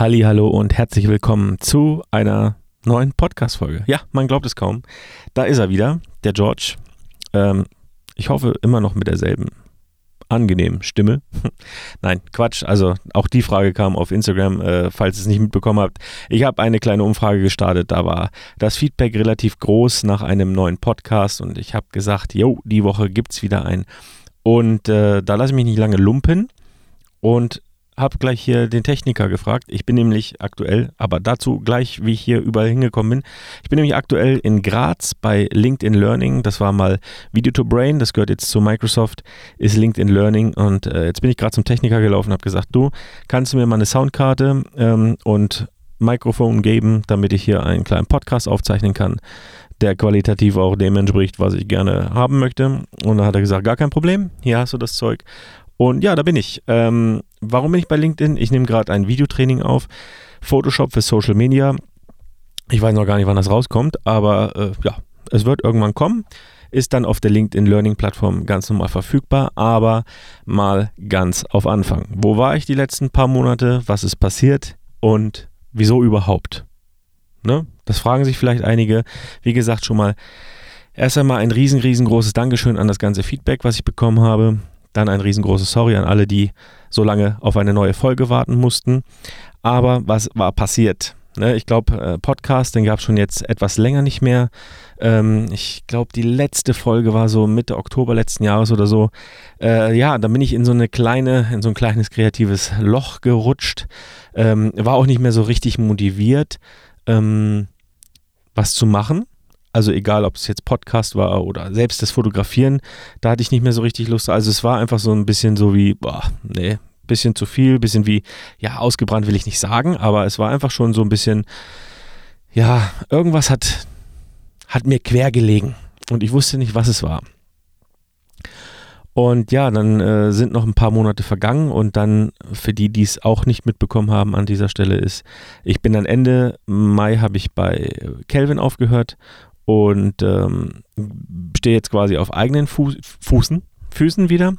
Halli, hallo und herzlich willkommen zu einer neuen Podcast-Folge. Ja, man glaubt es kaum. Da ist er wieder, der George. Ähm, ich hoffe immer noch mit derselben angenehmen Stimme. Nein, Quatsch. Also auch die Frage kam auf Instagram, äh, falls ihr es nicht mitbekommen habt. Ich habe eine kleine Umfrage gestartet. Da war das Feedback relativ groß nach einem neuen Podcast und ich habe gesagt, jo, die Woche gibt es wieder einen. Und äh, da lasse ich mich nicht lange lumpen und habe gleich hier den Techniker gefragt. Ich bin nämlich aktuell, aber dazu gleich, wie ich hier überall hingekommen bin. Ich bin nämlich aktuell in Graz bei LinkedIn Learning. Das war mal Video to Brain, das gehört jetzt zu Microsoft, ist LinkedIn Learning. Und äh, jetzt bin ich gerade zum Techniker gelaufen und habe gesagt, du, kannst du mir mal eine Soundkarte ähm, und Mikrofon geben, damit ich hier einen kleinen Podcast aufzeichnen kann, der qualitativ auch dem entspricht, was ich gerne haben möchte. Und da hat er gesagt, gar kein Problem, hier hast du das Zeug. Und ja, da bin ich. Ähm, warum bin ich bei LinkedIn? Ich nehme gerade ein Videotraining auf. Photoshop für Social Media. Ich weiß noch gar nicht, wann das rauskommt, aber äh, ja, es wird irgendwann kommen. Ist dann auf der LinkedIn Learning Plattform ganz normal verfügbar, aber mal ganz auf Anfang. Wo war ich die letzten paar Monate? Was ist passiert? Und wieso überhaupt? Ne? Das fragen sich vielleicht einige. Wie gesagt, schon mal erst einmal ein riesen, riesengroßes Dankeschön an das ganze Feedback, was ich bekommen habe. Dann ein riesengroßes Sorry an alle, die so lange auf eine neue Folge warten mussten. Aber was war passiert? Ne, ich glaube, äh, Podcast, den gab es schon jetzt etwas länger nicht mehr. Ähm, ich glaube, die letzte Folge war so Mitte Oktober letzten Jahres oder so. Äh, ja, dann bin ich in so eine kleine, in so ein kleines kreatives Loch gerutscht. Ähm, war auch nicht mehr so richtig motiviert, ähm, was zu machen. Also egal, ob es jetzt Podcast war oder selbst das Fotografieren, da hatte ich nicht mehr so richtig Lust. Also es war einfach so ein bisschen so wie, boah, nee, bisschen zu viel, bisschen wie, ja, ausgebrannt will ich nicht sagen, aber es war einfach schon so ein bisschen, ja, irgendwas hat, hat mir quer gelegen und ich wusste nicht, was es war. Und ja, dann äh, sind noch ein paar Monate vergangen und dann für die, die es auch nicht mitbekommen haben an dieser Stelle ist, ich bin dann Ende Mai habe ich bei Kelvin aufgehört und ähm, stehe jetzt quasi auf eigenen Fu Fußen, Füßen wieder.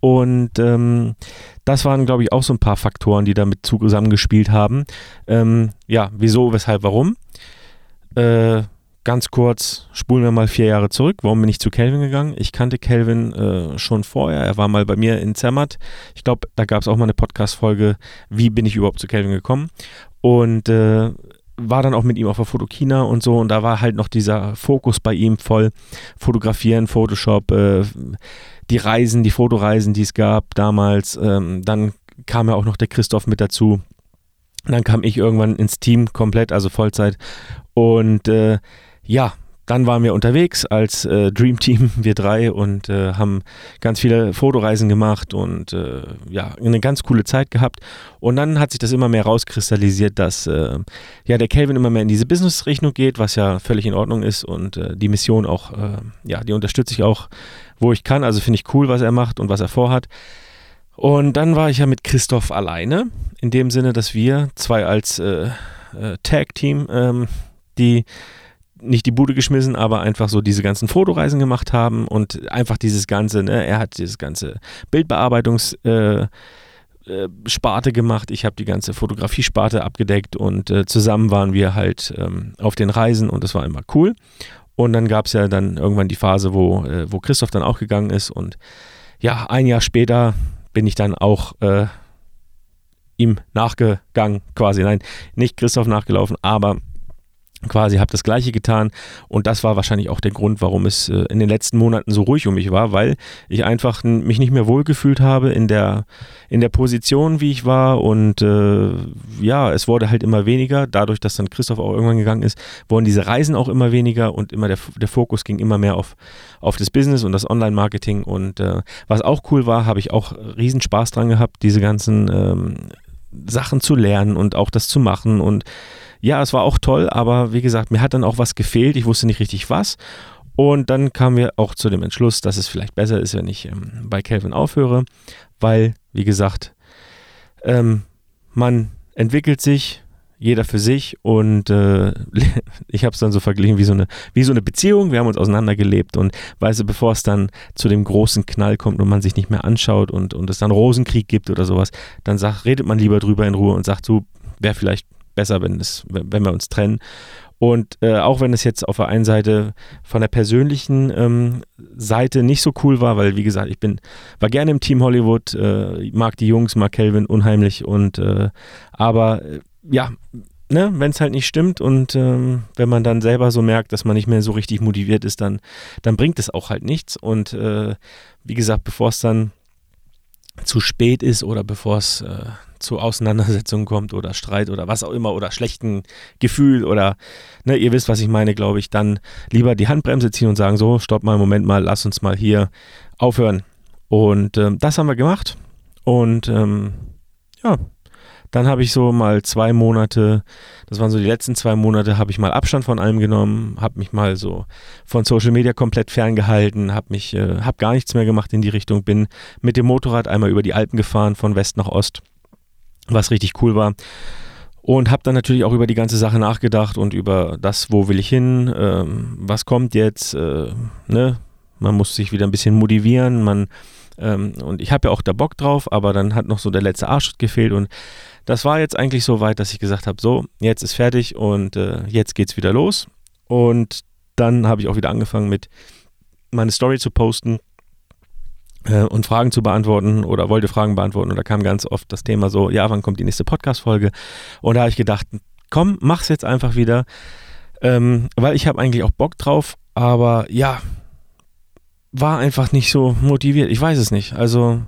Und ähm, das waren, glaube ich, auch so ein paar Faktoren, die damit zusammengespielt haben. Ähm, ja, wieso, weshalb, warum? Äh, ganz kurz, spulen wir mal vier Jahre zurück. Warum bin ich zu Kelvin gegangen? Ich kannte Kelvin äh, schon vorher. Er war mal bei mir in Zermatt. Ich glaube, da gab es auch mal eine Podcast-Folge, wie bin ich überhaupt zu Kelvin gekommen. Und äh, war dann auch mit ihm auf der Fotokina und so und da war halt noch dieser Fokus bei ihm voll fotografieren, Photoshop, äh, die Reisen, die Fotoreisen, die es gab damals. Ähm, dann kam ja auch noch der Christoph mit dazu. Dann kam ich irgendwann ins Team komplett, also Vollzeit. Und äh, ja, dann waren wir unterwegs als äh, Dream Team, wir drei, und äh, haben ganz viele Fotoreisen gemacht und äh, ja, eine ganz coole Zeit gehabt. Und dann hat sich das immer mehr rauskristallisiert, dass äh, ja der Kelvin immer mehr in diese Business-Richtung geht, was ja völlig in Ordnung ist und äh, die Mission auch, äh, ja, die unterstütze ich auch, wo ich kann. Also finde ich cool, was er macht und was er vorhat. Und dann war ich ja mit Christoph alleine, in dem Sinne, dass wir zwei als Tag-Team ähm, die nicht die Bude geschmissen, aber einfach so diese ganzen Fotoreisen gemacht haben und einfach dieses ganze, ne, er hat dieses ganze Bildbearbeitungs- äh, äh, Sparte gemacht, ich habe die ganze Fotografie-Sparte abgedeckt und äh, zusammen waren wir halt ähm, auf den Reisen und das war immer cool. Und dann gab es ja dann irgendwann die Phase, wo, äh, wo Christoph dann auch gegangen ist und ja, ein Jahr später bin ich dann auch äh, ihm nachgegangen, quasi, nein, nicht Christoph nachgelaufen, aber quasi habe das gleiche getan. Und das war wahrscheinlich auch der Grund, warum es äh, in den letzten Monaten so ruhig um mich war, weil ich einfach mich nicht mehr wohlgefühlt habe in der in der Position, wie ich war. Und äh, ja, es wurde halt immer weniger, dadurch, dass dann Christoph auch irgendwann gegangen ist, wurden diese Reisen auch immer weniger und immer der, der Fokus ging immer mehr auf, auf das Business und das Online-Marketing. Und äh, was auch cool war, habe ich auch riesen Spaß dran gehabt, diese ganzen ähm, Sachen zu lernen und auch das zu machen. Und ja, es war auch toll, aber wie gesagt, mir hat dann auch was gefehlt. Ich wusste nicht richtig was. Und dann kamen wir auch zu dem Entschluss, dass es vielleicht besser ist, wenn ich ähm, bei Calvin aufhöre, weil, wie gesagt, ähm, man entwickelt sich, jeder für sich und äh, ich habe es dann so verglichen wie so, eine, wie so eine Beziehung. Wir haben uns auseinandergelebt und weißt du, bevor es dann zu dem großen Knall kommt und man sich nicht mehr anschaut und, und es dann Rosenkrieg gibt oder sowas, dann sagt, redet man lieber drüber in Ruhe und sagt, so, wäre vielleicht besser, wenn, es, wenn wir uns trennen. Und äh, auch wenn es jetzt auf der einen Seite von der persönlichen ähm, Seite nicht so cool war, weil wie gesagt, ich bin, war gerne im Team Hollywood, äh, mag die Jungs, mag Kelvin unheimlich und äh, aber äh, ja, ne, wenn es halt nicht stimmt und ähm, wenn man dann selber so merkt, dass man nicht mehr so richtig motiviert ist, dann, dann bringt es auch halt nichts. Und äh, wie gesagt, bevor es dann zu spät ist oder bevor es äh, zu Auseinandersetzungen kommt oder Streit oder was auch immer oder schlechten Gefühl oder, ne, ihr wisst, was ich meine, glaube ich, dann lieber die Handbremse ziehen und sagen, so, stopp mal, Moment mal, lass uns mal hier aufhören. Und ähm, das haben wir gemacht und ähm, ja, dann habe ich so mal zwei Monate, das waren so die letzten zwei Monate, habe ich mal Abstand von allem genommen, habe mich mal so von Social Media komplett ferngehalten, habe mich, äh, habe gar nichts mehr gemacht in die Richtung, bin mit dem Motorrad einmal über die Alpen gefahren von West nach Ost, was richtig cool war. Und habe dann natürlich auch über die ganze Sache nachgedacht und über das, wo will ich hin, ähm, was kommt jetzt, äh, ne? Man muss sich wieder ein bisschen motivieren, man ähm, und ich habe ja auch da Bock drauf, aber dann hat noch so der letzte Arschschritt gefehlt und das war jetzt eigentlich so weit, dass ich gesagt habe, so, jetzt ist fertig und äh, jetzt geht's wieder los. Und dann habe ich auch wieder angefangen mit meine Story zu posten äh, und Fragen zu beantworten oder wollte Fragen beantworten. Und da kam ganz oft das Thema so, ja, wann kommt die nächste Podcast-Folge? Und da habe ich gedacht, komm, mach's jetzt einfach wieder, ähm, weil ich habe eigentlich auch Bock drauf, aber ja, war einfach nicht so motiviert. Ich weiß es nicht. Also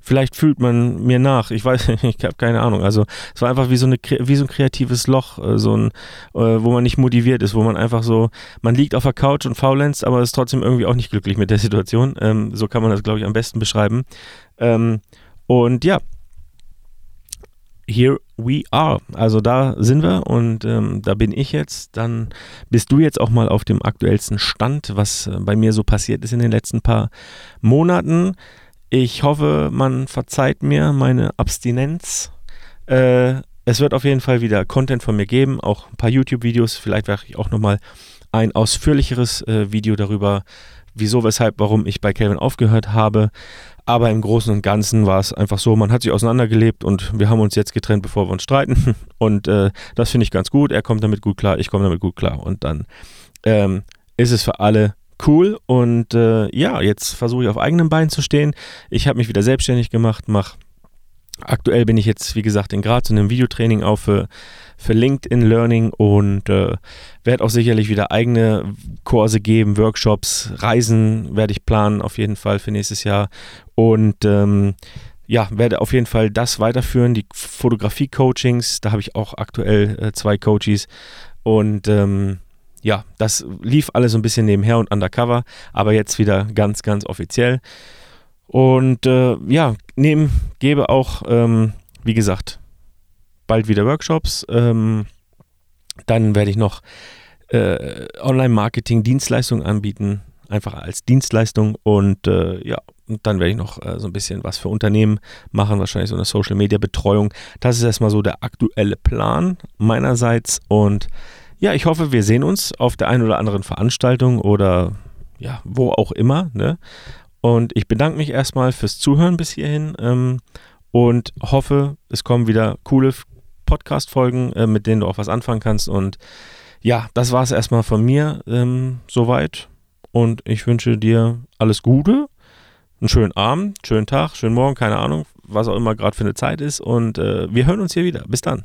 vielleicht fühlt man mir nach. Ich weiß, ich habe keine Ahnung. Also es war einfach wie so, eine, wie so ein kreatives Loch, äh, so ein, äh, wo man nicht motiviert ist, wo man einfach so, man liegt auf der Couch und faulenzt, aber ist trotzdem irgendwie auch nicht glücklich mit der Situation. Ähm, so kann man das, glaube ich, am besten beschreiben. Ähm, und ja, here we are. Also da sind wir und ähm, da bin ich jetzt. Dann bist du jetzt auch mal auf dem aktuellsten Stand, was äh, bei mir so passiert ist in den letzten paar Monaten. Ich hoffe, man verzeiht mir meine Abstinenz. Äh, es wird auf jeden Fall wieder Content von mir geben, auch ein paar YouTube-Videos. Vielleicht werde ich auch nochmal ein ausführlicheres äh, Video darüber, wieso, weshalb, warum ich bei Calvin aufgehört habe. Aber im Großen und Ganzen war es einfach so, man hat sich auseinandergelebt und wir haben uns jetzt getrennt, bevor wir uns streiten. Und äh, das finde ich ganz gut. Er kommt damit gut klar, ich komme damit gut klar. Und dann ähm, ist es für alle cool. Und äh, ja, jetzt versuche ich auf eigenem Bein zu stehen. Ich habe mich wieder selbstständig gemacht, mache Aktuell bin ich jetzt, wie gesagt, in Graz und im Videotraining auch für, für LinkedIn Learning und äh, werde auch sicherlich wieder eigene Kurse geben, Workshops, Reisen werde ich planen auf jeden Fall für nächstes Jahr und ähm, ja, werde auf jeden Fall das weiterführen, die Fotografie-Coachings, da habe ich auch aktuell äh, zwei Coaches und ähm, ja, das lief alles so ein bisschen nebenher und undercover, aber jetzt wieder ganz, ganz offiziell. Und äh, ja, nehmen, gebe auch, ähm, wie gesagt, bald wieder Workshops. Ähm, dann werde ich noch äh, Online-Marketing-Dienstleistungen anbieten, einfach als Dienstleistung. Und äh, ja, und dann werde ich noch äh, so ein bisschen was für Unternehmen machen, wahrscheinlich so eine Social-Media-Betreuung. Das ist erstmal so der aktuelle Plan meinerseits. Und ja, ich hoffe, wir sehen uns auf der einen oder anderen Veranstaltung oder ja, wo auch immer. Ne? Und ich bedanke mich erstmal fürs Zuhören bis hierhin ähm, und hoffe, es kommen wieder coole Podcast-Folgen, äh, mit denen du auch was anfangen kannst. Und ja, das war es erstmal von mir ähm, soweit. Und ich wünsche dir alles Gute, einen schönen Abend, schönen Tag, schönen Morgen, keine Ahnung, was auch immer gerade für eine Zeit ist. Und äh, wir hören uns hier wieder. Bis dann.